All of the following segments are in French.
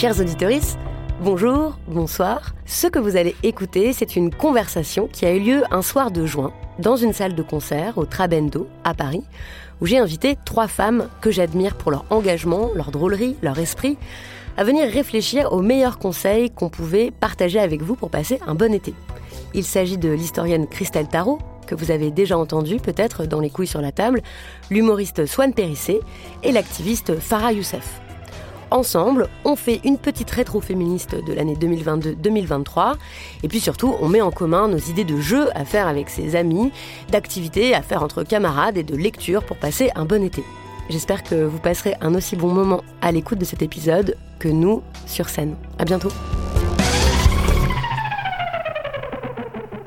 Chers auditeurs, bonjour, bonsoir. Ce que vous allez écouter, c'est une conversation qui a eu lieu un soir de juin dans une salle de concert au Trabendo à Paris, où j'ai invité trois femmes que j'admire pour leur engagement, leur drôlerie, leur esprit, à venir réfléchir aux meilleurs conseils qu'on pouvait partager avec vous pour passer un bon été. Il s'agit de l'historienne Christelle Tarot, que vous avez déjà entendu peut-être dans Les couilles sur la table, l'humoriste Swan Périssé et l'activiste Farah Youssef. Ensemble, on fait une petite rétro-féministe de l'année 2022-2023. Et puis surtout, on met en commun nos idées de jeux à faire avec ses amis, d'activités à faire entre camarades et de lecture pour passer un bon été. J'espère que vous passerez un aussi bon moment à l'écoute de cet épisode que nous sur scène. À bientôt.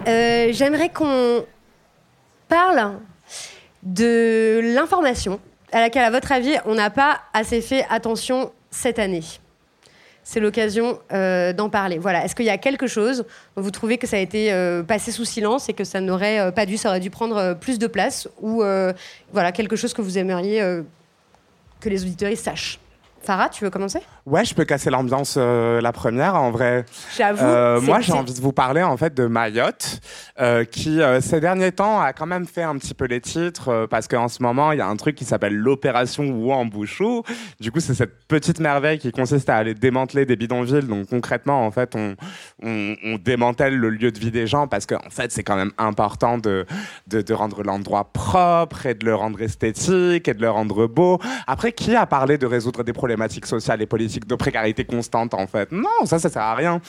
Euh, J'aimerais qu'on parle de l'information à laquelle, à votre avis, on n'a pas assez fait attention cette année. C'est l'occasion euh, d'en parler. Voilà. Est-ce qu'il y a quelque chose dont vous trouvez que ça a été euh, passé sous silence et que ça n'aurait euh, pas dû, ça aurait dû prendre plus de place ou voilà quelque chose que vous aimeriez que les auditeurs sachent? Farah, tu veux commencer? Ouais, je peux casser l'ambiance euh, la première. En vrai, J'avoue. Euh, moi, j'ai envie de vous parler en fait de Mayotte, euh, qui euh, ces derniers temps a quand même fait un petit peu les titres parce qu'en ce moment, il y a un truc qui s'appelle l'opération Ouambouchou. Du coup, c'est cette petite merveille qui consiste à aller démanteler des bidonvilles. Donc concrètement, en fait, on, on, on démantèle le lieu de vie des gens parce qu'en fait, c'est quand même important de, de, de rendre l'endroit propre et de le rendre esthétique et de le rendre beau. Après, qui a parlé de résoudre des problématiques sociales et politiques de précarité constante en fait Non, ça, ça sert à rien.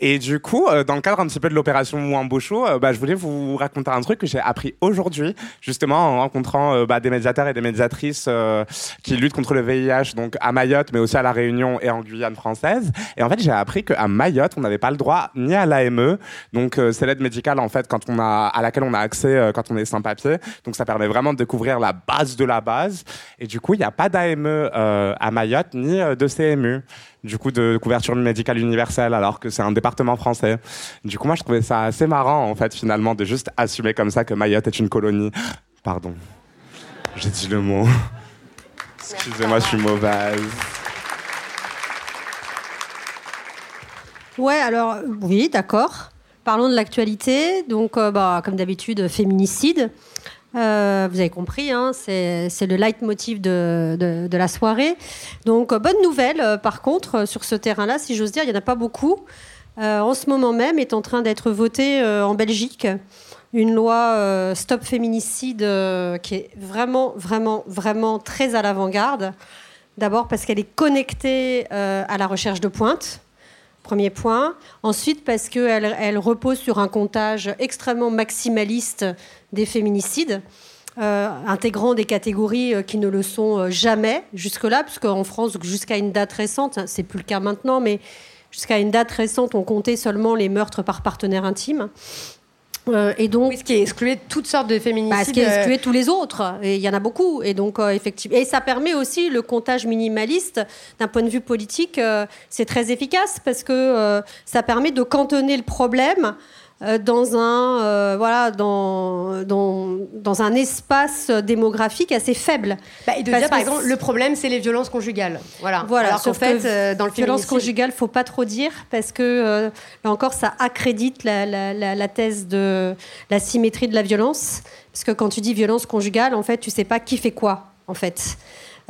Et du coup, euh, dans le cadre un petit peu de l'opération Ouambouchou, euh, bah, je voulais vous raconter un truc que j'ai appris aujourd'hui, justement en rencontrant euh, bah, des médiateurs et des médiatrices qui luttent contre le VIH, donc à Mayotte, mais aussi à La Réunion et en Guyane française. Et en fait, j'ai appris qu'à Mayotte, on n'avait pas le droit ni à l'AME, donc c'est l'aide médicale en fait quand on a, à laquelle on a accès quand on est sans papier. Donc ça permet vraiment de découvrir la base de la base. Et du coup, il n'y a pas d'AME à Mayotte ni euh, de CMU du coup de couverture médicale universelle alors que c'est un département français. Du coup moi je trouvais ça assez marrant en fait finalement de juste assumer comme ça que Mayotte est une colonie. Pardon. J'ai dit le mot. Excusez-moi, je suis mauvaise. Ouais, alors oui, d'accord. Parlons de l'actualité. Donc, euh, bah, comme d'habitude, féminicide. Euh, vous avez compris, hein, c'est le leitmotiv de, de, la soirée. Donc, euh, bonne nouvelle, euh, par contre, sur ce terrain-là, si j'ose dire, il n'y en a pas beaucoup. En ce moment même est en train d'être votée en Belgique une loi Stop Féminicide qui est vraiment, vraiment, vraiment très à l'avant-garde. D'abord parce qu'elle est connectée à la recherche de pointe. Premier point. Ensuite, parce qu'elle elle repose sur un comptage extrêmement maximaliste des féminicides, euh, intégrant des catégories euh, qui ne le sont euh, jamais jusque-là, puisqu'en France, jusqu'à une date récente, hein, c'est plus le cas maintenant, mais jusqu'à une date récente, on comptait seulement les meurtres par partenaire intime. Euh, et donc, oui, ce qui excluait toutes sortes de féminicides. bah, ce qui excluait tous les autres, et il y en a beaucoup. Et donc, euh, effectivement, et ça permet aussi le comptage minimaliste d'un point de vue politique. euh, c'est très efficace parce que euh, ça permet de cantonner le problème euh, dans un euh, voilà dans, dans dans un espace démographique assez faible. Bah, et de Parce dire, par exemple, le problème, c'est les violences conjugales. Voilà. Voilà, Alors qu'en fait, que euh, dans le violence féminicide- conjugale, faut pas trop dire parce que euh, là encore, ça accrédite la, la- la- la thèse de la symétrie de la violence. Parce que quand tu dis violence conjugale, en fait, tu sais pas qui fait quoi, en fait.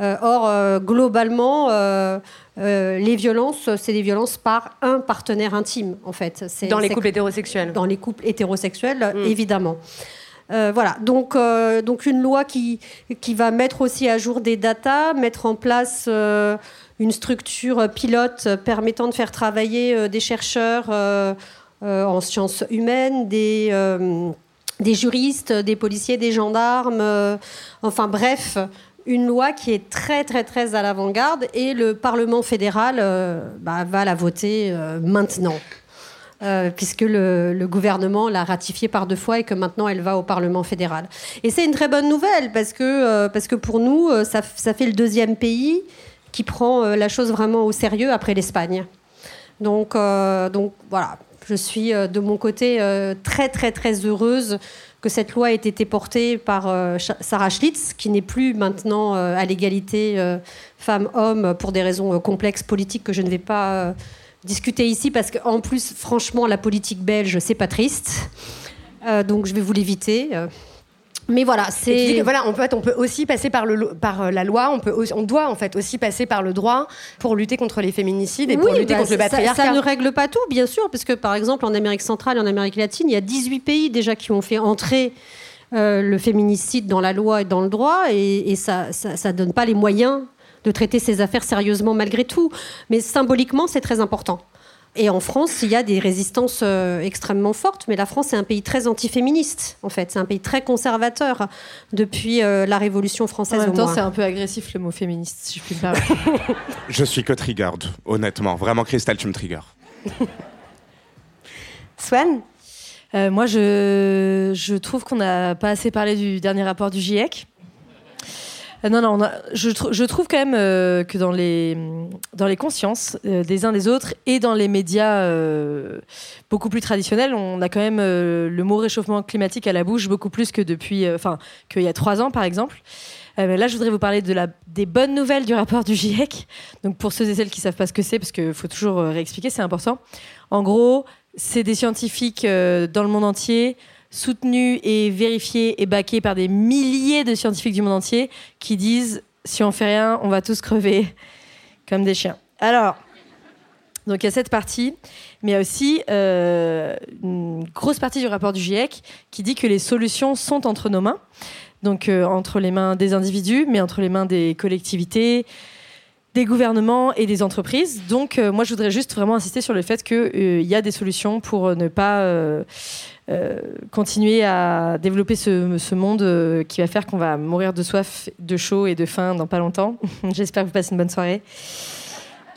Euh, or, euh, globalement, euh, les violences, c'est des violences par un partenaire intime, en fait. C'est- Dans les couples hétérosexuels. dans les couples hétérosexuels, Mm. évidemment. Euh, voilà, donc, euh, donc une loi qui, qui va mettre aussi à jour des datas, mettre en place une structure pilote permettant de faire travailler des chercheurs en sciences humaines, des, des juristes, des policiers, des gendarmes, enfin bref, une loi qui est très très très à l'avant-garde et le Parlement fédéral euh, bah, va la voter euh, maintenant. Euh, puisque le, gouvernement l'a ratifiée par deux fois et que maintenant elle va au Parlement fédéral. Et c'est une très bonne nouvelle parce que, parce que pour nous, ça, ça fait le deuxième pays qui prend la chose vraiment au sérieux après l'Espagne. Donc, donc voilà, je suis de mon côté très très très heureuse que cette loi ait été portée par euh, Sarah Schlitz, qui n'est plus maintenant euh, à l'égalité euh, femmes-hommes pour des raisons complexes politiques que je ne vais pas discuter ici, parce qu'en plus, franchement, la politique belge, c'est pas triste. Donc je vais vous l'éviter. Mais voilà, c'est. que, voilà, on peut, on peut aussi passer par, le, par euh, la loi, on, peut aussi- on doit en fait aussi passer par le droit pour lutter contre les féminicides et pour lutter bah, contre le ça- patriarcat. Ça, ne règle pas tout, bien sûr, parce que par exemple en Amérique centrale et en Amérique latine, il y a 18 pays déjà qui ont fait entrer euh, le féminicide dans la loi et dans le droit, et, et ça ne donne pas les moyens de traiter ces affaires sérieusement malgré tout. Mais symboliquement, c'est très important. Et en France, il y a des résistances euh, extrêmement fortes, mais la France est un pays très antiféministe, en fait. C'est un pays très conservateur depuis euh, la Révolution En française. même au temps, c'est un peu agressif le mot féministe, si je puis me permettre. Je suis que triggered, honnêtement. Vraiment, Christelle, tu me triggers. Swan Euh, moi, je, je trouve qu'on n'a pas assez parlé du dernier rapport du GIEC. Euh, non, non, je, tr- je trouve quand même euh, que dans les, dans les consciences euh, des uns des autres et dans les médias beaucoup plus traditionnels, on a quand même le mot réchauffement climatique à la bouche beaucoup plus que depuis, enfin, qu'il y a trois ans, par exemple. Mais là, je voudrais vous parler des bonnes nouvelles du rapport du GIEC. Donc, pour ceux et celles qui savent pas ce que c'est, parce qu'il faut toujours réexpliquer, c'est important. En gros, c'est des scientifiques dans le monde entier, soutenus et vérifiés et baqués par des milliers de scientifiques du monde entier, qui disent si on fait rien, on va tous crever comme des chiens. Alors, donc il y a cette partie, mais il y a aussi euh, une grosse partie du rapport du GIEC qui dit que les solutions sont entre nos mains, donc euh, entre les mains des individus, mais entre les mains des collectivités, des gouvernements et des entreprises. Donc euh, moi, je voudrais juste vraiment insister sur le fait qu'il y a des solutions pour ne pas continuer à développer ce, ce monde euh, qui va faire qu'on va mourir de soif, de chaud et de faim dans pas longtemps. J'espère que vous passez une bonne soirée.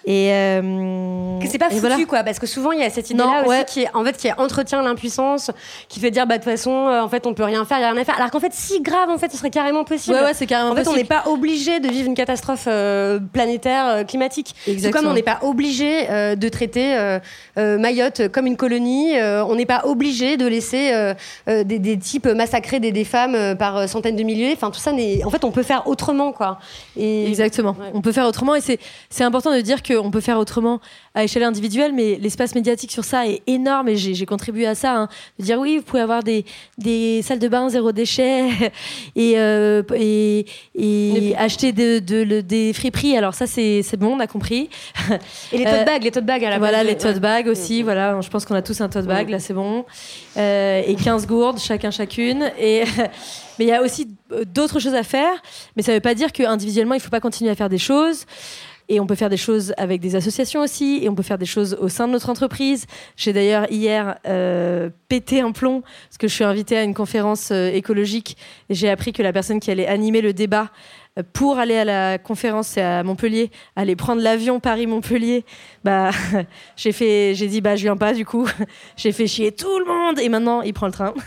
Et euh, Que c'est pas foutu voilà. quoi, parce que souvent il y a cette idée-là aussi ouais. qui, est, en fait, qui entretient l'impuissance, qui fait dire bah de toute façon euh, en fait on peut rien faire, il y a rien à faire. Alors qu'en fait si grave en fait ce serait carrément possible. Ouais, ouais, c'est carrément En fait, on n'est pas obligé de vivre une catastrophe euh, planétaire euh, climatique. Tout Exactement. comme on n'est pas obligé de traiter Mayotte comme une colonie. on n'est pas obligé de laisser des, des types massacrer des, des femmes par centaines de milliers. Enfin, tout ça, n'est... en fait, on peut faire autrement, quoi. Et Exactement. Ouais. On peut faire autrement et c'est c'est important de dire qu'on peut faire autrement à échelle individuelle, mais l'espace médiatique sur ça est énorme et j'ai contribué à ça. hein. de dire oui, vous pouvez avoir des, des salles de bain zéro déchet et, euh, et, et acheter de, de- le- des friperies. Alors ça, c'est bon, on a compris. Et les Euh, tote bags, les tote bags à la voilà, de- les tote ouais. bags aussi. Voilà, je pense qu'on a tous un tote bag, là c'est bon. Euh, et 15 gourdes, chacun chacune. Et, mais il y a aussi euh, d'autres choses à faire. Mais ça ne veut pas dire qu'individuellement, il ne faut pas continuer à faire des choses. Et on peut faire des choses avec des associations aussi, et on peut faire des choses au sein de notre entreprise. J'ai d'ailleurs hier euh, pété un plomb, parce que je suis invitée à une conférence euh, écologique, et j'ai appris que la personne qui allait animer le débat euh, pour aller à la conférence à Montpellier, aller prendre l'avion Paris-Montpellier, bah j'ai fait, j'ai dit bah je viens pas du coup, j'ai fait chier tout le monde et maintenant il prend le train.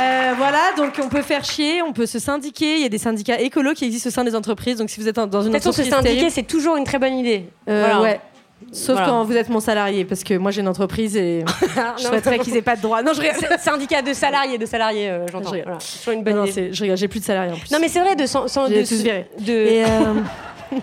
Euh, voilà, donc on peut faire chier, on peut se syndiquer. Il y a des syndicats écolos qui existent au sein des entreprises. Donc si vous êtes dans une façon, se entreprise syndiquer, c'est toujours une très bonne idée. Euh, Voilà. ouais. Sauf Voilà. quand vous êtes mon salarié, parce que moi j'ai une entreprise et je souhaiterais qu'ils aient pas de droits. Non, je Syndicat de salariés, de salariés, euh, j'entends. Je. Voilà. Toujours une bonne Non, non, idée. je rigole, j'ai plus de salariés en plus. Non, mais c'est vrai, de, sans, sans- de, tous de- Et, euh,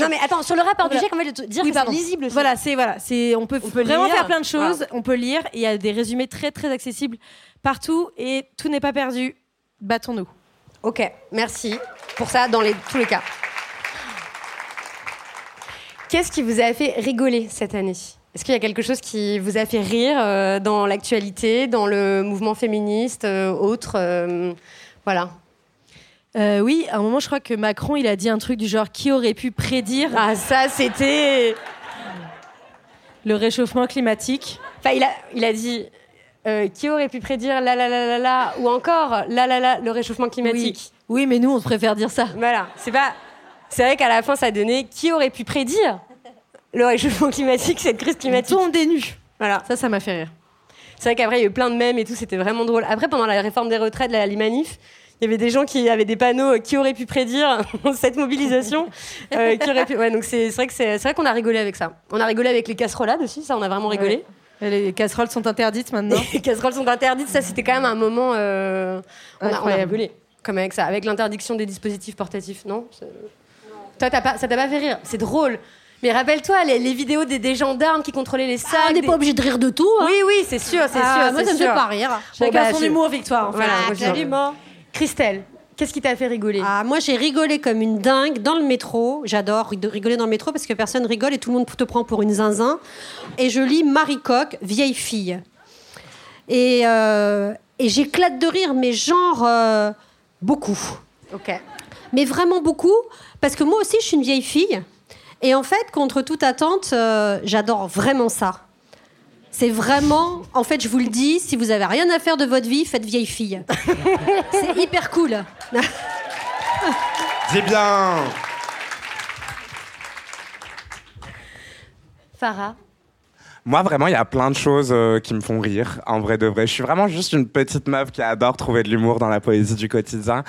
Non, mais attends, sur le rapport du. GIEC, en fait, de dire Oui, que c'est lisible. aussi. Voilà, c'est voilà, c'est on peut, On peut vraiment lire. faire plein de choses. On peut lire. Il y a des résumés très très accessibles partout et tout n'est pas perdu. Battons-nous. Ok, merci pour ça dans les, tous les cas. Qu'est-ce qui vous a fait rigoler cette année? Est-ce qu'il y a quelque chose qui vous a fait rire euh, dans l'actualité, dans le mouvement féministe, euh, autre euh, Voilà. Euh, oui, à un moment, je crois que Macron, il a dit un truc du genre qui aurait pu prédire? Ah, ça, c'était. le réchauffement climatique. Enfin, il a, il a dit. euh, qui aurait pu prédire la la la la la ou encore la la la le réchauffement climatique? Oui. oui, mais nous, on préfère dire ça. Voilà, c'est pas. C'est vrai qu'à la fin, ça a donné qui aurait pu prédire le réchauffement climatique, cette crise climatique? Tombe des nus. Voilà. Ça, ça m'a fait rire. C'est vrai qu'après, il y a eu plein de mèmes et tout, c'était vraiment drôle. Après, pendant la réforme des retraites, la l'IMANIF, il y avait des gens qui avaient des panneaux euh, qui auraient pu prédire cette mobilisation. euh, qui aurait pu... ouais, donc c'est c'est vrai que c'est c'est vrai qu'on a rigolé avec ça. On a rigolé avec les casserolades aussi, ça, on a vraiment rigolé. Les casseroles sont interdites maintenant. Les casseroles sont interdites, ça, c'était quand même un moment. euh, on, a, on a Incroyable. rigolé, comme avec ça, avec l'interdiction des dispositifs portatifs, non? C'est- Toi, t'as pas, ça t'a pas fait rire? C'est drôle. Mais rappelle-toi les, les vidéos des, des gendarmes qui contrôlaient les sacs. Ah, on n'est des- pas obligé de rire de tout. hein. Oui, oui, c'est sûr, c'est Ah, sûr. moi, ça me fait sûr. pas rire. Bon, Chacun bah, son je- humour, Victoire. en fait. Voilà, Ah, absolument. Christelle, qu'est-ce qui t'a fait rigoler? Ah, moi, j'ai rigolé comme une dingue dans le métro. J'adore rig- rigoler dans le métro parce que personne rigole et tout le monde te prend pour une zinzin. Et je lis Marie Coq, vieille fille. Et, euh, et j'éclate de rire, mais genre euh, beaucoup. Ok. Mais vraiment beaucoup, parce que moi aussi, je suis une vieille fille. Et en fait, contre toute attente, euh, j'adore vraiment ça. C'est vraiment, en fait, je vous le dis, si vous avez rien à faire de votre vie, faites vieille fille. C'est hyper cool. Dis bien Farah Moi, vraiment, il y a plein de choses euh, qui me font rire, en vrai de vrai. Je suis vraiment juste une petite meuf qui adore trouver de l'humour dans la poésie du quotidien.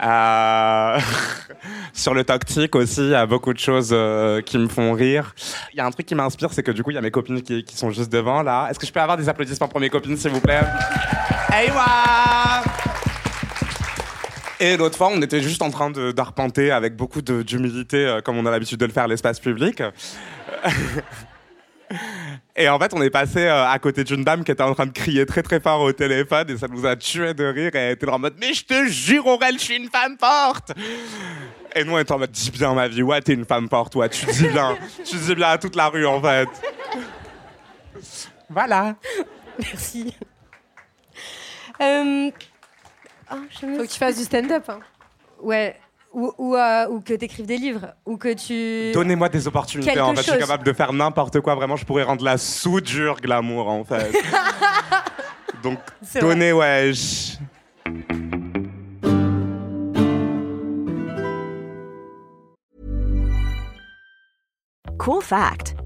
Euh, Sur le toxique aussi, il y a beaucoup de choses euh, qui me font rire. Il y a un truc qui m'inspire, c'est que du coup, il y a mes copines qui, sont juste devant, là. Est-ce que je peux avoir des applaudissements pour mes copines, s'il vous plaît? Hey, et l'autre fois, on était juste en train d'arpenter avec beaucoup d'humilité, comme on a l'habitude de le faire, l'espace public. Et en fait, on est passé euh, à côté d'une dame qui était en train de crier très très fort au téléphone et ça nous a tué de rire et elle était en mode Mais je te jure, Aurel, je suis une femme forte Et nous, on était en mode Dis bien ma vie, ouais, t'es une femme forte, ouais, tu dis bien. tu dis bien à toute la rue en fait. Voilà. Merci. Euh, je me- Faut que tu fasses du stand-up. hein. Ouais. Ou, ou, euh, ou que t'écrives des livres. Ou que tu. Donnez-moi des opportunités Quelque en fait. Je suis capable de faire n'importe quoi. Vraiment, je pourrais rendre la soudure glamour en fait. Donc, donnez, wesh. Cool fact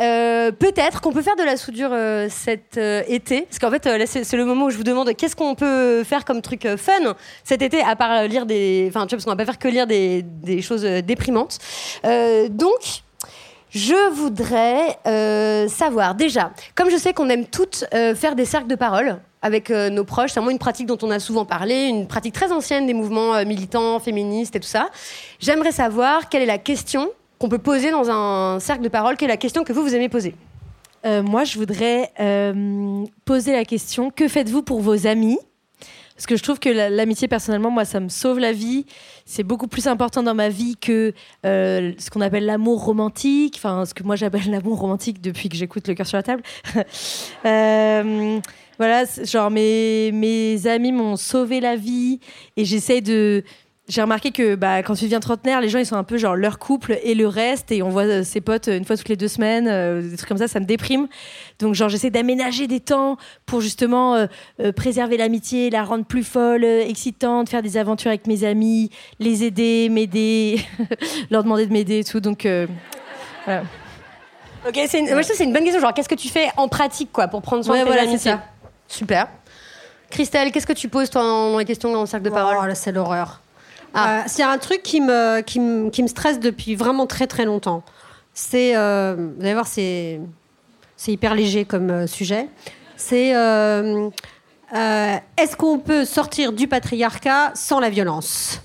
euh, peut-être qu'on peut faire de la soudure euh, cet euh, été. Parce qu'en fait, là, c'est le moment où je vous demande qu'est-ce qu'on peut faire comme truc fun cet été, à part lire des. Enfin, parce qu'on va pas faire que lire des, des choses déprimantes. Donc. Je voudrais savoir déjà, comme je sais qu'on aime toutes faire des cercles de parole avec nos proches, c'est vraiment une pratique dont on a souvent parlé, une pratique très ancienne des mouvements militants, féministes et tout ça. J'aimerais savoir quelle est la question qu'on peut poser dans un cercle de parole, quelle est la question que vous, vous aimez poser Euh, moi, je voudrais euh, poser la question que faites-vous pour vos amis? Parce que je trouve que la- l'amitié, personnellement, moi, ça me sauve la vie. C'est beaucoup plus important dans ma vie que euh, ce qu'on appelle l'amour romantique. Enfin, ce que moi j'appelle l'amour romantique depuis que j'écoute Le cœur sur la table. Voilà, genre mes, mes amis m'ont sauvé la vie et j'essaye de. J'ai remarqué que bah, quand tu deviens trentenaire, les gens ils sont un peu genre leur couple et le reste, et on voit euh, ses potes euh, une fois toutes les deux semaines, euh, des trucs comme ça, ça me déprime. Donc genre j'essaie d'aménager des temps pour justement euh, euh, préserver l'amitié, la rendre plus folle, excitante, faire des aventures avec mes amis, les aider, m'aider, leur demander de m'aider et tout. Donc euh, voilà. Ok, moi, je trouve que c'est une bonne question. Genre, qu'est-ce que tu fais en pratique, quoi, pour prendre soin Ouais, de tes voilà, c'est amitiés ça. Super. Christelle, qu'est-ce que tu poses, toi, dans les questions dans le cercle de parole? Oh, là, c'est l'horreur. Ah. Euh, c'est un truc qui me, qui, me, qui me stresse depuis vraiment très très longtemps. C'est, euh, vous allez voir, c'est, c'est hyper léger comme euh, sujet. C'est, euh, est-ce qu'on peut sortir du patriarcat sans la violence?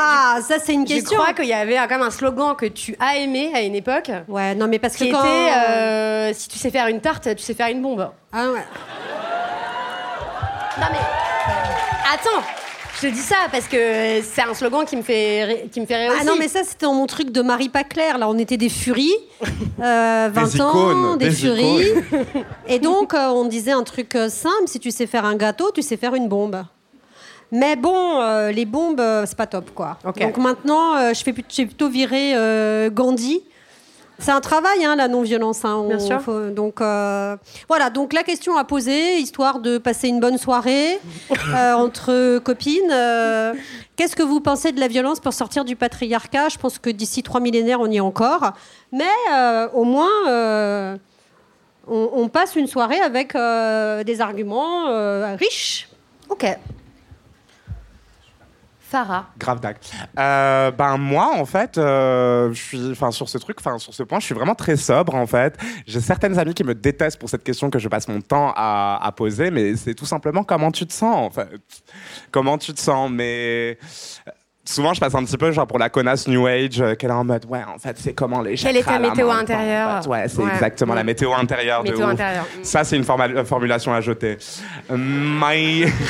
Ah, ça c'est une Je question. crois qu'il y avait quand même un slogan que tu as aimé à une époque. Ouais, non mais parce qui que quand... était euh, si tu sais faire une tarte, tu sais faire une bombe. Ah ouais. Non mais attends, je te dis ça parce que c'est un slogan qui me fait ré- qui me fait rire Ah aussi. non, mais ça, c'était dans mon truc de Marie pas claire. Là, on était des furies. Euh, 20 Des ans, icônes, des, des furies. Et donc, euh, on disait un truc euh, simple si tu sais faire un gâteau, tu sais faire une bombe. Mais bon, euh, les bombes, euh, c'est pas top, quoi. Ok. Donc maintenant, euh, je fais plut- j'ai plutôt viré euh, Gandhi. C'est un travail, hein, la non-violence. hein. Bien sûr. faut- donc euh, voilà, donc la question à poser, histoire de passer une bonne soirée euh, entre copines. euh, Qu'est-ce que vous pensez de la violence pour sortir du patriarcat? Je pense que d'ici trois millénaires, on y est encore. Mais euh, au moins, euh, on, on passe une soirée avec euh, des arguments euh, riches. Ok. Farah. Grave dac. Euh, ben moi en fait, euh, je suis, enfin sur ce truc, enfin sur ce point, je suis vraiment très sobre en fait. J'ai certaines amies qui me détestent pour cette question que je passe mon temps à, à poser, mais c'est tout simplement comment tu te sens en fait. Comment tu te sens, mais euh, souvent je passe un petit peu genre pour la connasse New Age, euh, qu'elle est en mode ouais en fait c'est comment les Quelle est ta chakras, la météo main, en intérieure fait. Ouais c'est Ouais. exactement la météo intérieure. de Météo ouf. intérieure. Ça c'est une formulation à jeter. Euh, my-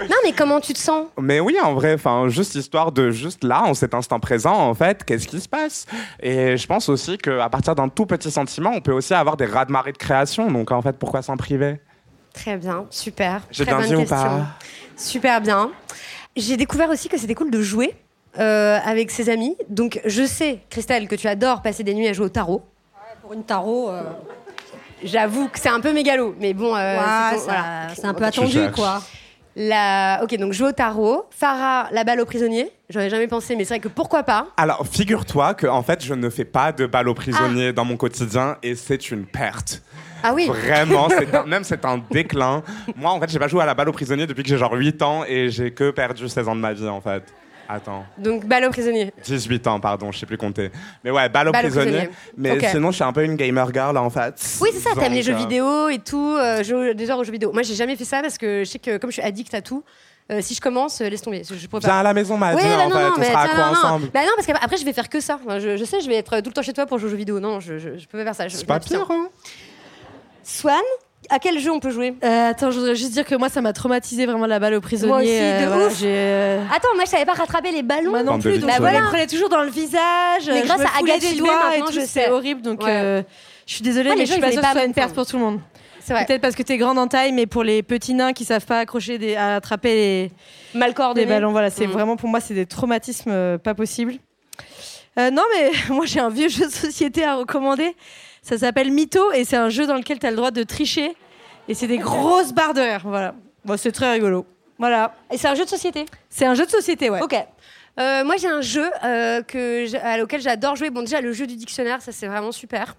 Non mais comment tu te sens? Mais oui, en vrai, enfin, juste histoire de juste là, en cet instant présent, en fait, qu'est-ce qui se passe? Et je pense aussi qu'à partir d'un tout petit sentiment, on peut aussi avoir des raz-de-marée de création. Donc en fait, pourquoi s'en priver? Très bien, super. J'ai Très bien dit ou question. pas? Super bien. J'ai découvert aussi que c'était cool de jouer euh, avec ses amis. Donc je sais, Christelle, que tu adores passer des nuits à jouer au tarot. Pour une tarot, euh, J'avoue que c'est un peu mégalo, mais bon, euh, ouais, c'est voilà. un peu attendu, cherches. quoi. La... Ok, donc jouer au tarot. Farah, la balle au prisonnier. J'aurais jamais pensé, mais c'est vrai que pourquoi pas? Alors, figure-toi que en fait, je ne fais pas de balle aux Ah. prisonniers dans mon quotidien et c'est une perte. Ah oui Vraiment, un- même c'est un déclin. Moi, en fait, j'ai pas joué à la balle aux prisonniers depuis que j'ai genre 8 ans et j'ai que perdu 16 ans de ma vie, en fait. Attends. Donc balle au prisonnier. 18 ans, pardon, je sais plus compter. Mais ouais, balle prisonniers. prisonniers. Mais sinon, je suis un peu une gamer girl, en fait. Oui, c'est ça, t'aimes les jeux euh, vidéo et tout, euh, des heures aux jeux vidéo. Moi, j'ai jamais fait ça parce que je sais que comme je suis addict à tout, euh, si je commence, euh, laisse tomber. Je, je pourrais Viens à la maison, ma bah en non, fait. non, On sera à quoi non, non. ensemble Bah non, parce qu'après, je vais faire que ça. Je, je sais, je vais être tout le temps chez toi pour jouer aux jeux vidéo. Non, je, je, peux pas faire ça. je- C'est pas pire, hein Swan, à quel jeu on peut jouer? Euh, attends, je voudrais juste dire que moi, ça m'a traumatisé vraiment la balle au prisonnier. Moi aussi, euh, de voilà, ouf. euh, Attends, moi, je savais pas rattraper les ballons. Moi non Bande de plus, donc Bah me voilà. les prenais toujours dans le visage. Mais grâce à Agathe des Filmé, doigts et maintenant, tout, je c'est sais. horrible. Donc, Ouais. euh, je suis désolée, Ouais, mais je suis pas sûre que ce soit me une perte pour tout le monde. C'est vrai. Peut-être parce que t'es grande en taille, mais pour les petits nains qui savent pas accrocher des, à attraper les, Mal des ballons, voilà, c'est Mm. vraiment pour moi, c'est des traumatismes euh, pas possibles. Euh, non, mais moi j'ai un vieux jeu de société à recommander. Ça s'appelle Mytho et c'est un jeu dans lequel tu as le droit de tricher. Et c'est des grosses barres de rire. Voilà. Bon, c'est très rigolo. Voilà. Et c'est un jeu de société. C'est un jeu de société, ouais. Ok. Euh, moi, j'ai un jeu euh, que à- auquel j'adore jouer. Bon, déjà, le jeu du dictionnaire, ça, c'est vraiment super.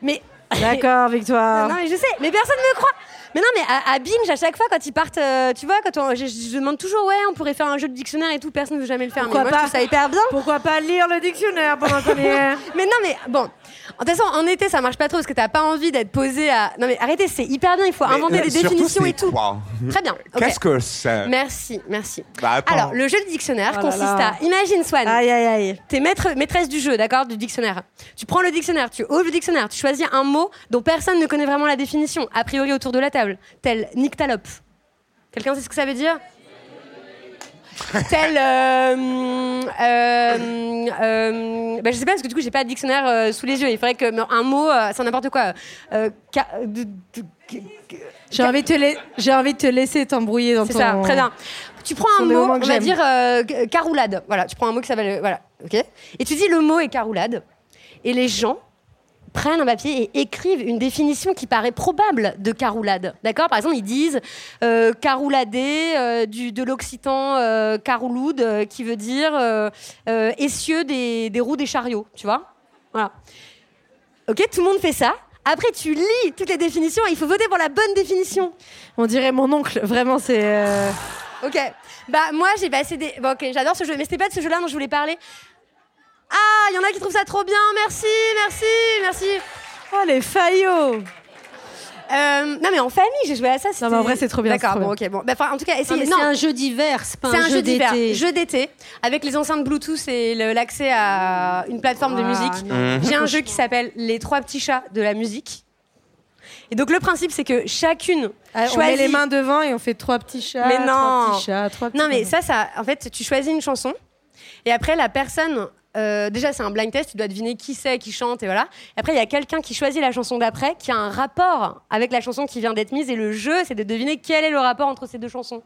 Mais. D'accord, Victoire. non, mais je sais, mais personne ne me croit. Mais non, mais à, à Binge, à chaque fois, quand ils partent, euh, tu vois, quand on, je, je demande toujours, ouais, on pourrait faire un jeu de dictionnaire et tout, personne ne veut jamais le faire. Pourquoi mais moi, pas trouve ça hyper bien. Pourquoi pas lire le dictionnaire pendant qu'on est Mais non, mais bon. De toute façon, en été, ça marche pas trop parce que t'as pas envie d'être posé à. Non, mais arrêtez, c'est hyper bien, il faut Mais, inventer euh, des surtout, définitions et tout. quoi Très bien. Qu'est-ce que c'est? Merci, merci. Bah. Alors, le jeu de dictionnaire Oh là consiste là. à. Imagine, Swan. Aïe, aïe, aïe. T'es maître, maîtresse du jeu, d'accord, du dictionnaire. Tu prends le dictionnaire, tu ouvres le dictionnaire, tu choisis un mot dont personne ne connaît vraiment la définition, a priori autour de la table, tel nyctalope. Quelqu'un sait ce que ça veut dire? Tel. Bah, je sais pas, parce que du coup, j'ai pas de dictionnaire sous les yeux. Il faudrait que. Un mot, c'est n'importe quoi. J'ai envie, de te lai- j'ai envie de te laisser t'embrouiller dans c'est ton... ça, très bien. Tu prends un mot, on va dire euh, caroulade. Voilà, tu prends un mot qui s'appelle. Voilà, ok Et tu dis le mot est caroulade. Et les gens prennent un papier et écrivent une définition qui paraît probable de caroulade. D'accord? Par exemple, ils disent euh, caroulader euh, du, de l'occitan euh, carouloud, euh, qui veut dire euh, euh, essieu des, des roues des chariots. Tu vois? Voilà. Ok, tout le monde fait ça. Après, tu lis toutes les définitions et il faut voter pour la bonne définition. On dirait mon oncle, vraiment, c'est... Ok. Bah moi j'ai passé des. Bon ok, j'adore ce jeu, mais c'était pas de ce jeu-là dont je voulais parler. Ah, il y en a qui trouvent ça trop bien. Merci, merci, merci. Oh, les faillots Euh, non mais en famille, j'ai joué à ça. Non, mais en vrai, c'est trop bien, D'accord. Bon, ok. Bon, bah, enfin, en tout cas, essayez. c'est un jeu divers, c'est pas un, un jeu d'hiver, d'été. jeu d'été, avec les enceintes Bluetooth et l'accès à une plateforme de Ah, musique. non. J'ai un jeu qui s'appelle Les trois petits chats de la musique. Et donc le principe, c'est que chacune Ah, On choisit met les mains devant et on fait trois petits chats, Mais non. trois petits chats, trois petits Non, mais ça, ça, en fait, tu choisis une chanson et après, la personne. Euh, déjà, c'est un blind test, tu dois deviner qui c'est, qui chante, et voilà. Et après, il y a quelqu'un qui choisit la chanson d'après, qui a un rapport avec la chanson qui vient d'être mise, et le jeu, c'est de deviner quel est le rapport entre ces deux chansons.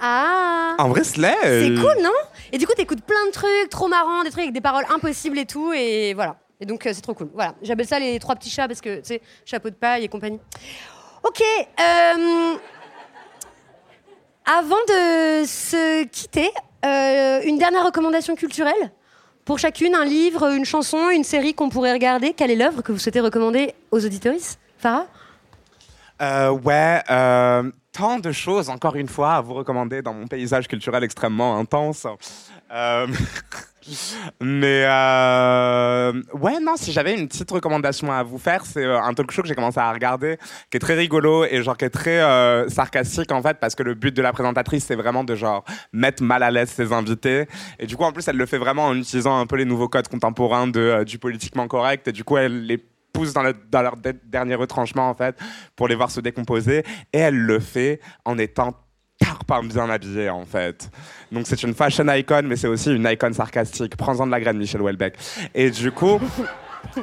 Ah En vrai, Slay. C'est euh, cool, non? Et du coup, t'écoutes plein de trucs trop marrants, des trucs avec des paroles impossibles et tout, et voilà. Et donc, euh, c'est trop cool. Voilà. J'appelle ça les trois petits chats parce que, tu sais, chapeau de paille et compagnie. Ok. euh, Avant de se quitter, euh, une dernière recommandation culturelle pour chacune, un livre, une chanson, une série qu'on pourrait regarder. Quelle est l'œuvre que vous souhaitez recommander aux auditoristes Farah? Euh, ouais, euh, tant de choses, encore une fois, à vous recommander dans mon paysage culturel extrêmement intense. Mais euh, ouais, non, si j'avais une petite recommandation à vous faire, c'est euh, un talk show que j'ai commencé à regarder, qui est très rigolo et genre qui est très euh, sarcastique en fait, parce que le but de la présentatrice, c'est vraiment de genre mettre mal à l'aise ses invités. Et du coup, en plus, elle le fait vraiment en utilisant un peu les nouveaux codes contemporains de, du politiquement correct. Et du coup, elle les pousse dans, le- dans leur de- dernier retranchement en fait pour les voir se décomposer et elle le fait en étant tarpin bien habillée en fait. Donc c'est une fashion icon mais c'est aussi une icône sarcastique. Prends-en de la graine Michel Houellebecq. Et du coup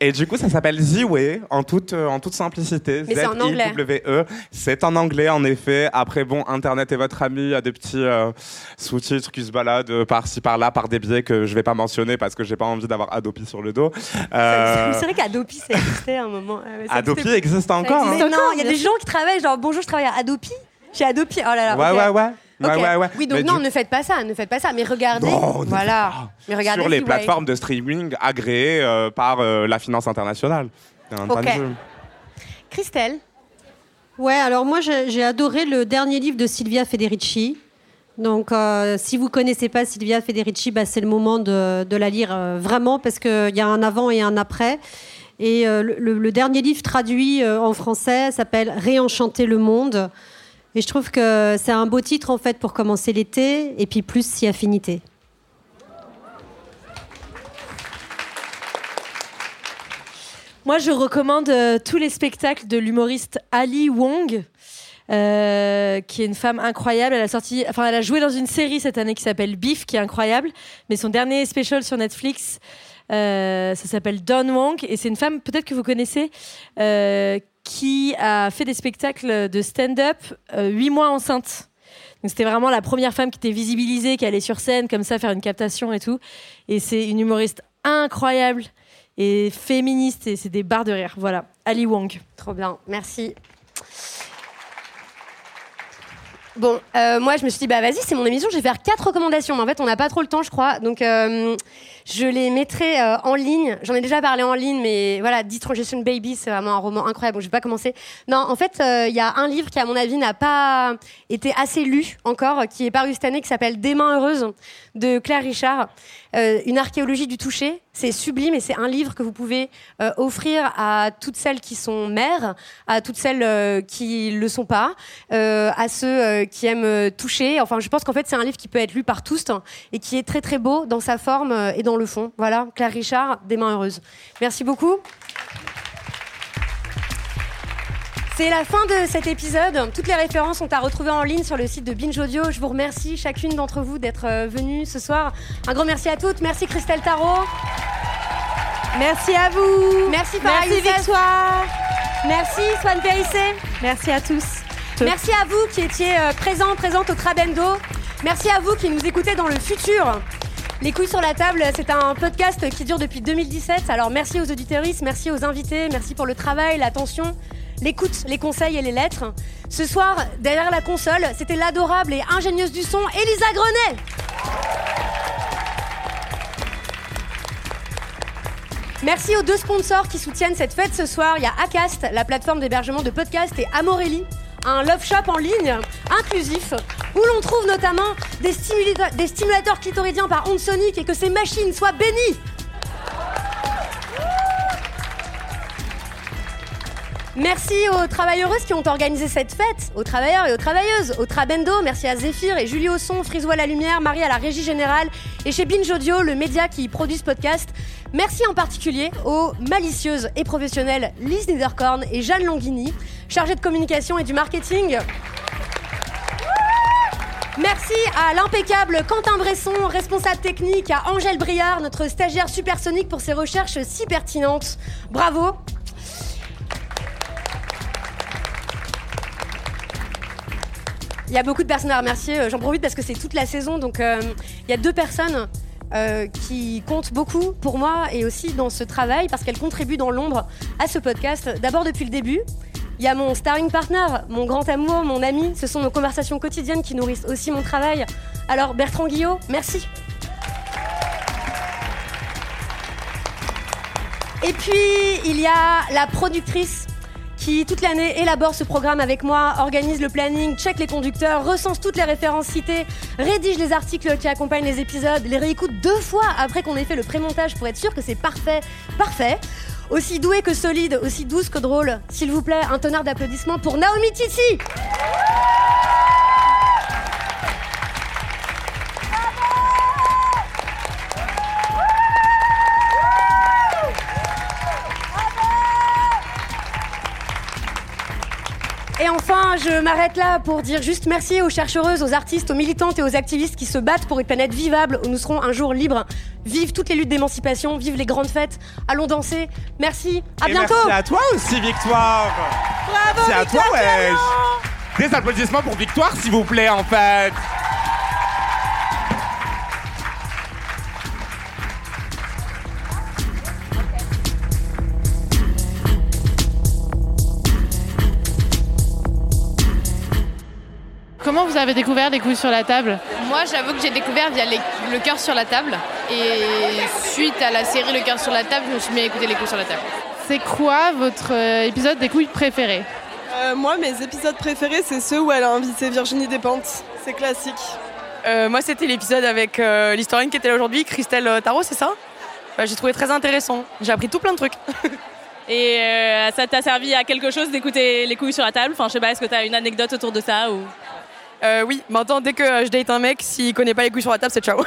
et du coup ça s'appelle Ziwe en toute euh, en toute simplicité Mais c'est en anglais. Z-I-W-E. c'est en anglais en effet après bon internet est votre ami il y a des petits euh, sous-titres qui se baladent euh, par-ci par-là par des biais que je vais pas mentionner parce que j'ai pas envie d'avoir Adopi sur le dos Euh, C'est vrai qu'Adopi, ça existait à un moment. Euh, ça Adopi existe encore. existe hein. Non, il y a des gens qui travaillent, genre bonjour, je travaille à Adopi. Chez Adopi. Oh là là. Ouais, ouais, ouais. Ouais, ouais, ouais. Oui, donc Mais non, du- ne faites pas ça, ne faites pas ça, mais regardez. Non, voilà. Mais regardez sur les plateformes de streaming agréées euh, par euh, la finance internationale. Un. Christelle. Ouais, alors moi j'ai adoré le dernier livre de Silvia Federici. Donc euh, si vous connaissez pas Silvia Federici, bah, c'est le moment de, de la lire euh, vraiment parce qu'il y a un avant et un après. Et euh, le, dernier livre traduit euh, en français s'appelle Réenchanter le monde. Et je trouve que c'est un beau titre en fait pour commencer l'été et puis plus si affinité. Moi, je recommande euh, tous les spectacles de l'humoriste Ali Wong, euh, qui est une femme incroyable. Elle a sorti, enfin, elle a joué dans une série cette année qui s'appelle Beef, qui est incroyable. Mais son dernier special sur Netflix, euh, ça s'appelle Don Wong, et c'est une femme peut-être que vous connaissez. euh, qui a fait des spectacles de stand-up euh, huit mois enceinte. C'était vraiment la première femme qui était visibilisée, qui allait sur scène comme ça faire une captation et tout. Et c'est une humoriste incroyable et féministe et c'est des barres de rire. Voilà, Ali Wong. Trop bien, merci. Bon, euh, moi je me suis dit, bah vas-y, c'est mon émission, je vais faire quatre recommandations. Mais en fait, on n'a pas trop le temps, je crois. Donc, euh, je les mettrai euh, en ligne. J'en ai déjà parlé en ligne, mais voilà, Distraction Baby, c'est vraiment un roman incroyable. Bon, je vais pas commencer. Non, en fait, il y a un livre qui, à mon avis, n'a pas été assez lu encore, qui est paru cette année, qui s'appelle Des mains heureuses de Claire Richard. Une archéologie du toucher. C'est sublime et c'est un livre que vous pouvez euh, offrir à toutes celles qui sont mères, à toutes celles euh, qui le sont pas, euh, à ceux euh, qui aiment toucher. Enfin, je pense qu'en fait, c'est un livre qui peut être lu par tous hein, et qui est très très beau dans sa forme et dans le fond. Voilà, Claire Richard, Des mains heureuses. Merci beaucoup. C'est la fin de cet épisode. Toutes les références sont à retrouver en ligne sur le site de Binge Audio. Je vous remercie chacune d'entre vous d'être euh, venues ce soir. Un grand merci à toutes. Merci Christelle Tarot. Merci à vous. Merci Farah Merci. Victoire. Merci Swan Périssé. Merci à tous. Merci à vous qui étiez euh, présents, présentes au Trabendo. Merci à vous qui nous écoutez dans le futur. Les couilles sur la table, c'est un podcast qui dure depuis 2017. Alors merci aux auditeuristes, merci aux invités, merci pour le travail, l'attention, l'écoute, les conseils et les lettres. Ce soir, derrière la console, c'était l'adorable et ingénieuse du son Elisa Grenet. Merci aux deux sponsors qui soutiennent cette fête ce soir. Il y a Acast, la plateforme d'hébergement de podcasts, et Amorelli, un love shop en ligne inclusif où l'on trouve notamment des, stimulateurs clitoridiens par ondes soniques et que ces machines soient bénies. Merci aux travailleuses qui ont organisé cette fête, aux travailleurs et aux travailleuses, aux Trabendo, merci à Zéphyr et Julie au son, Frisois à la lumière, Marie à la régie générale et chez Binge Audio, le média qui produit ce podcast. Merci en particulier aux malicieuses et professionnelles Lise Niederkorn et Jeanne Longhini, chargées de communication et du marketing. Merci à l'impeccable Quentin Bresson, responsable technique, à Angèle Briard, notre stagiaire supersonique pour ses recherches si pertinentes. Bravo Il y a beaucoup de personnes à remercier. Euh, J'en profite parce que c'est toute la saison. Donc, euh, il y a deux personnes euh, qui comptent beaucoup pour moi et aussi dans ce travail parce qu'elles contribuent dans l'ombre à ce podcast. D'abord, depuis le début, il y a mon starring partner, mon grand amour, mon ami. Ce sont nos conversations quotidiennes qui nourrissent aussi mon travail. Alors, Bertrand Guillot, merci. Et puis, il y a la productrice qui, toute l'année, élabore ce programme avec moi, organise le planning, check les conducteurs, recense toutes les références citées, rédige les articles qui accompagnent les épisodes, les réécoute deux fois après qu'on ait fait le prémontage pour être sûr que c'est parfait, parfait. Aussi doué que solide, aussi douce que drôle. S'il vous plaît, un tonnerre d'applaudissements pour Naomi Titi. Enfin, je m'arrête là pour dire juste merci aux chercheuses, aux artistes, aux militantes et aux activistes qui se battent pour une planète vivable où nous serons un jour libres. Vive toutes les luttes d'émancipation, vive les grandes fêtes. Allons danser. Merci. À Et bientôt. Merci à toi aussi, Victoire. Bravo, Merci à toi, Victoire wesh. Des applaudissements pour Victoire, s'il vous plaît, en fait. Avez découvert les couilles sur la table Moi, j'avoue que j'ai découvert via les- Le cœur sur la table. Et suite à la série Le cœur sur la table, je me suis mis à écouter Les couilles sur la table. C'est quoi votre euh, épisode des couilles préféré Euh, moi, mes épisodes préférés, c'est ceux où elle a invité Virginie Despentes. C'est classique. Euh, moi, c'était l'épisode avec euh, l'historienne qui était là aujourd'hui, Christelle Tarot, c'est ça? Bah, J'ai trouvé très intéressant. J'ai appris tout plein de trucs. Et euh, ça t'a servi à quelque chose d'écouter les couilles sur la table? Enfin, je sais pas, est-ce que t'as une anecdote autour de ça ou... Euh, oui, maintenant, dès que euh, je date un mec, s'il connaît pas les couilles sur la table, c'est ciao.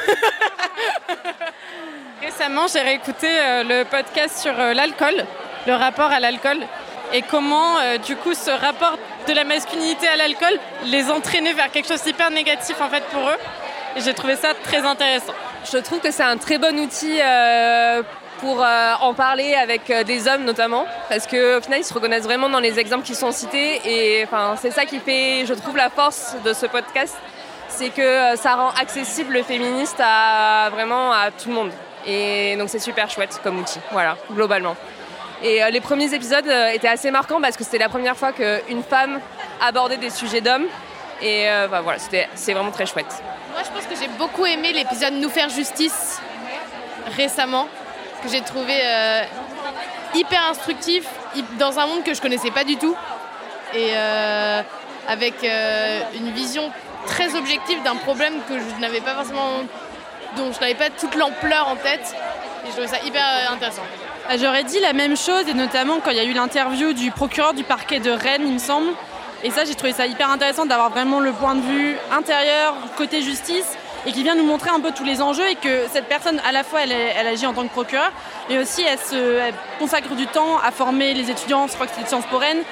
Récemment, j'ai réécouté euh, le podcast sur euh, l'alcool, le rapport à l'alcool, et comment, du coup, ce rapport de la masculinité à l'alcool les entraînait vers quelque chose d'hyper négatif, en fait, pour eux. Et j'ai trouvé ça très intéressant. Je trouve que c'est un très bon outil euh, pour euh, en parler avec euh, des hommes notamment, parce qu'au final ils se reconnaissent vraiment dans les exemples qui sont cités et c'est ça qui fait, je trouve, la force de ce podcast, c'est que euh, ça rend accessible le féministe à vraiment à tout le monde. Et donc c'est super chouette comme outil, voilà, globalement. Et les premiers épisodes étaient assez marquants parce que c'était la première fois qu'une femme abordait des sujets d'hommes Et bah, voilà, c'est vraiment très chouette. Moi, je pense que j'ai beaucoup aimé l'épisode Nous faire justice récemment, que j'ai trouvé euh, hyper instructif dans un monde que je connaissais pas du tout et euh, avec euh, une vision très objective d'un problème que je n'avais pas forcément, dont je n'avais pas toute l'ampleur en tête. Et je trouvais ça hyper intéressant. Ah, J'aurais dit la même chose, et notamment quand il y a eu l'interview du procureur du parquet de Rennes, il me semble. Et ça, j'ai trouvé ça hyper intéressant d'avoir vraiment le point de vue intérieur, côté justice, et qui vient nous montrer un peu tous les enjeux, et que cette personne, à la fois, elle, agit en tant que procureur, mais aussi elle, consacre du temps à former les étudiants, je crois que c'était de Sciences Po Rennes,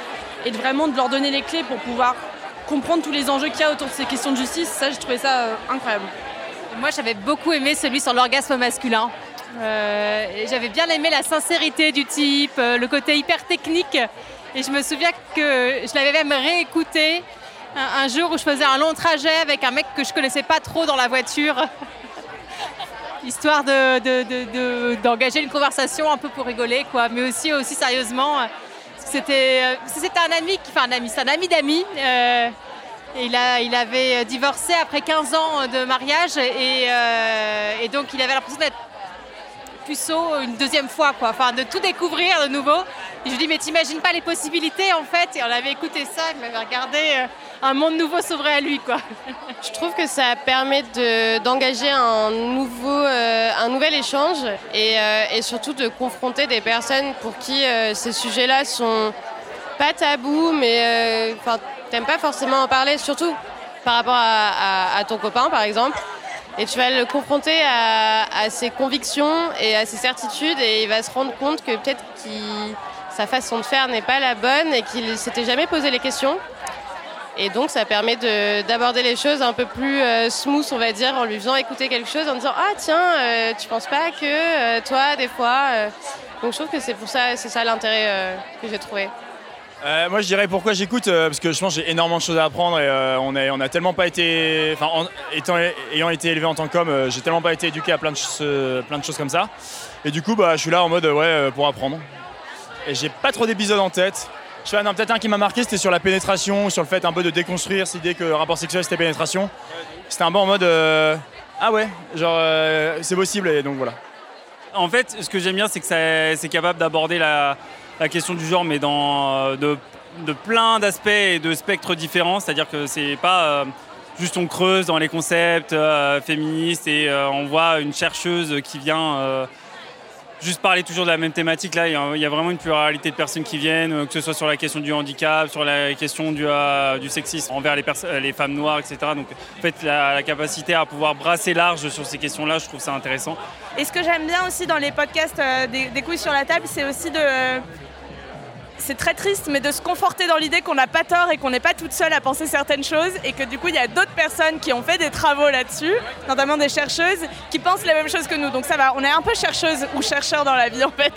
et de vraiment de leur donner les clés pour pouvoir comprendre tous les enjeux qu'il y a autour de ces questions de justice. Ça, j'ai trouvé ça euh, incroyable. Moi, j'avais beaucoup aimé celui sur l'orgasme masculin. Euh, j'avais bien aimé la sincérité du type, euh, le côté hyper technique. Et je me souviens que je l'avais même réécouté un, jour où je faisais un long trajet avec un mec que je connaissais pas trop dans la voiture. Histoire de- de- de- de- d'engager une conversation un peu pour rigoler, quoi, mais aussi, aussi sérieusement. C'était euh, c'était un ami, enfin un ami, c'est un ami d'amis. euh, il, il avait divorcé après 15 ans de mariage et, euh, et donc il avait l'impression d'être puceau une deuxième fois, quoi. Enfin, de tout découvrir de nouveau. Je lui dis, mais t'imagines pas les possibilités en fait Et on avait écouté ça, il m'avait regardé, euh, un monde nouveau s'ouvrait à lui, quoi. Je trouve que ça permet de- d'engager un, euh, un nouvel échange et, euh, et surtout de confronter des personnes pour qui ces sujets-là sont pas tabous, mais enfin, t'aimes pas forcément en parler, surtout par rapport à ton copain, par exemple. Et tu vas le confronter à, ses convictions et à ses certitudes et il va se rendre compte que peut-être sa façon de faire n'est pas la bonne et qu'il s'était jamais posé les questions. Et donc ça permet de- d'aborder les choses un peu plus euh, smooth, on va dire, en lui faisant écouter quelque chose, en disant ah tiens, euh, tu penses pas que euh, toi des fois. euh. Donc je trouve que c'est pour ça, c'est ça l'intérêt que j'ai trouvé. Euh, moi, je dirais pourquoi j'écoute, euh, parce que je pense que j'ai énormément de choses à apprendre et euh, on a, tellement pas été, enfin, ayant été élevé en tant qu'homme, j'ai tellement pas été éduqué à plein de, choses comme ça. Et du coup, bah, je suis là en mode, ouais, pour apprendre. Et j'ai pas trop d'épisodes en tête. Je sais pas, peut-être un qui m'a marqué, c'était sur la pénétration, sur le fait un peu de déconstruire cette idée que le rapport sexuel c'était pénétration. C'était un peu en mode, ah ouais, genre, c'est possible, et donc voilà. En fait, ce que j'aime bien, c'est que c'est capable d'aborder la, la question du genre, mais dans euh, de, plein d'aspects et de spectres différents. C'est-à-dire que c'est pas euh, juste on creuse dans les concepts euh, féministes et on voit une chercheuse qui vient juste parler toujours de la même thématique. Là, il y a- vraiment une pluralité de personnes qui viennent, euh, que ce soit sur la question du handicap, sur la question du, euh, sexisme envers les, femmes noires, etc. Donc, en fait, la, la capacité à pouvoir brasser large sur ces questions-là, je trouve ça intéressant. Et ce que j'aime bien aussi dans les podcasts euh, des, des couilles sur la table, c'est aussi de. C'est très triste, mais de se conforter dans l'idée qu'on n'a pas tort et qu'on n'est pas toute seule à penser certaines choses et que du coup il y a d'autres personnes qui ont fait des travaux là-dessus, notamment des chercheuses, qui pensent les mêmes choses que nous. Donc ça va, on est un peu chercheuse ou chercheur dans la vie en fait.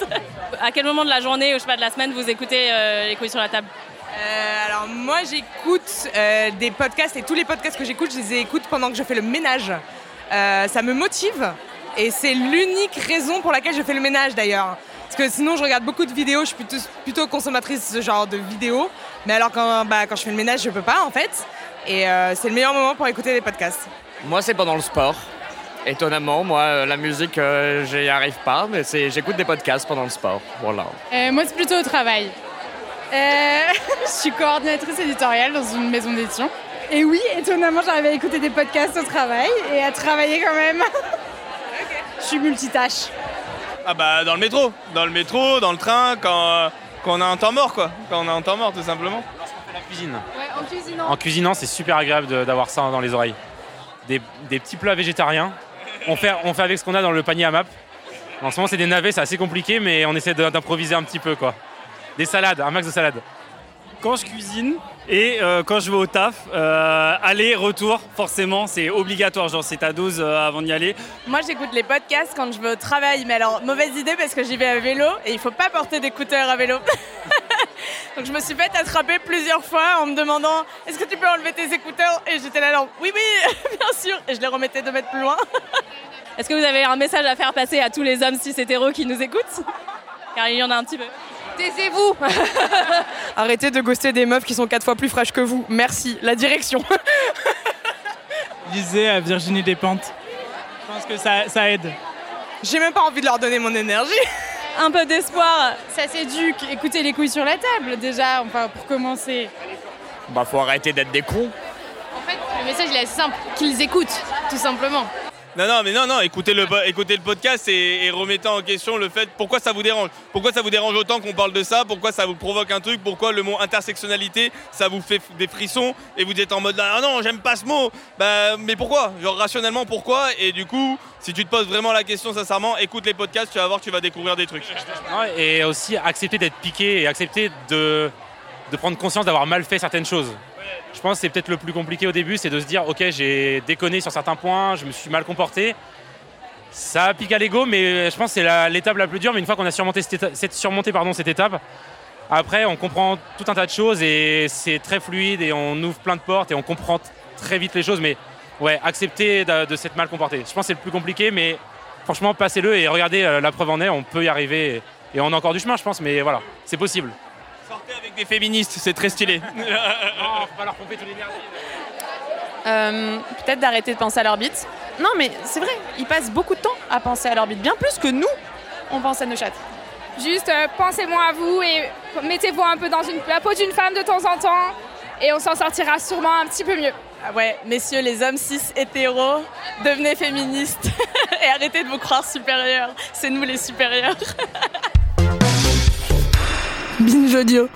À quel moment de la journée ou je sais pas de la semaine vous écoutez euh, les couilles sur la table? Euh, alors moi j'écoute euh, des podcasts et tous les podcasts que j'écoute, je les écoute pendant que je fais le ménage. Euh, ça me motive et c'est l'unique raison pour laquelle je fais le ménage d'ailleurs. Parce que sinon je regarde beaucoup de vidéos, je suis plutôt, plutôt consommatrice de ce genre de vidéos. Mais alors quand, bah, quand je fais le ménage je peux pas en fait. Et euh, c'est le meilleur moment pour écouter les podcasts. Moi, c'est pendant le sport. Étonnamment, moi, euh, la musique, euh, j'y arrive pas, mais c'est- j'écoute des podcasts pendant le sport. Voilà. Euh, moi, c'est plutôt au travail. Euh, je suis coordinatrice éditoriale dans une maison d'édition. Et oui, étonnamment, j'arrive à écouter des podcasts au travail et à travailler quand même. Je suis multitâche. Ah bah dans le métro, dans le métro, dans le train, quand, euh, quand on a un temps mort quoi, quand on a un temps mort tout simplement. La cuisine. Ouais, en cuisinant. En cuisinant, c'est super agréable de- d'avoir ça dans les oreilles. Des, des petits plats végétariens. On fait, on fait avec ce qu'on a dans le panier à map. En ce moment, c'est des navets, c'est assez compliqué, mais on essaie de- d'improviser un petit peu quoi. Des salades, un max de salades. Quand je cuisine et euh, quand je vais au taf, euh, aller, retour, forcément, c'est obligatoire. Genre, c'est ta dose euh, avant d'y aller. Moi j'écoute les podcasts quand je vais au travail, mais alors mauvaise idée parce que j'y vais à vélo et il faut pas porter d'écouteurs à vélo. Donc je me suis fait attraper plusieurs fois en me demandant est-ce que tu peux enlever tes écouteurs? Et j'étais là, alors oui, oui, bien sûr. Et je les remettais deux mètres plus loin. Est-ce que vous avez un message à faire passer à tous les hommes cis hétéros qui nous écoutent? Car il y en a un petit peu. Taisez-vous Arrêtez de ghoster des meufs qui sont quatre fois plus fraîches que vous. Merci. La direction. Lisez à Virginie Despentes. Je pense que ça, ça aide. J'ai même pas envie de leur donner mon énergie. Un peu d'espoir, ça s'éduque. Écoutez les couilles sur la table déjà, enfin pour commencer. Bah, faut arrêter d'être des cons. En fait, le message il est assez simple, qu'ils écoutent, tout simplement. Non, non, mais non, non, écoutez le, écoutez le podcast et, et remettez en question le fait pourquoi ça vous dérange? Pourquoi ça vous dérange autant qu'on parle de ça? Pourquoi ça vous provoque un truc? Pourquoi le mot intersectionnalité, ça vous fait des frissons et vous êtes en mode ah non, j'aime pas ce mot Bah, mais pourquoi? Genre rationnellement, pourquoi? Et du coup, si tu te poses vraiment la question sincèrement, écoute les podcasts, tu vas voir tu vas découvrir des trucs. Et aussi accepter d'être piqué et accepter de, de prendre conscience d'avoir mal fait certaines choses. Je pense que c'est peut-être le plus compliqué au début, c'est de se dire ok j'ai déconné sur certains points, je me suis mal comporté. Ça pique à l'ego, mais je pense que c'est l'étape la plus dure. Mais une fois qu'on a surmonté, cette, cette- étape, après on comprend tout un tas de choses et c'est très fluide et on ouvre plein de portes et on comprend très vite les choses. Mais ouais, accepter de, de s'être mal comporté. Je pense que c'est le plus compliqué, mais franchement passez-le et regardez euh, la preuve en est, on peut y arriver. Et on a encore du chemin, je pense, mais voilà, c'est possible. Avec des féministes, c'est très stylé. non, faut pas leur pomper tous les merdiers. Euh, Peut-être d'arrêter de penser à leur bite. Non mais c'est vrai, ils passent beaucoup de temps à penser à leur bite, bien plus que nous, on pense à nos chattes. Juste euh, pensez moins à vous et mettez-vous un peu dans une, la peau d'une femme de temps en temps et on s'en sortira sûrement un petit peu mieux. Ah ouais, messieurs les hommes cis hétéros, devenez féministes et arrêtez de vous croire supérieurs. C'est nous les supérieurs. Binge audio.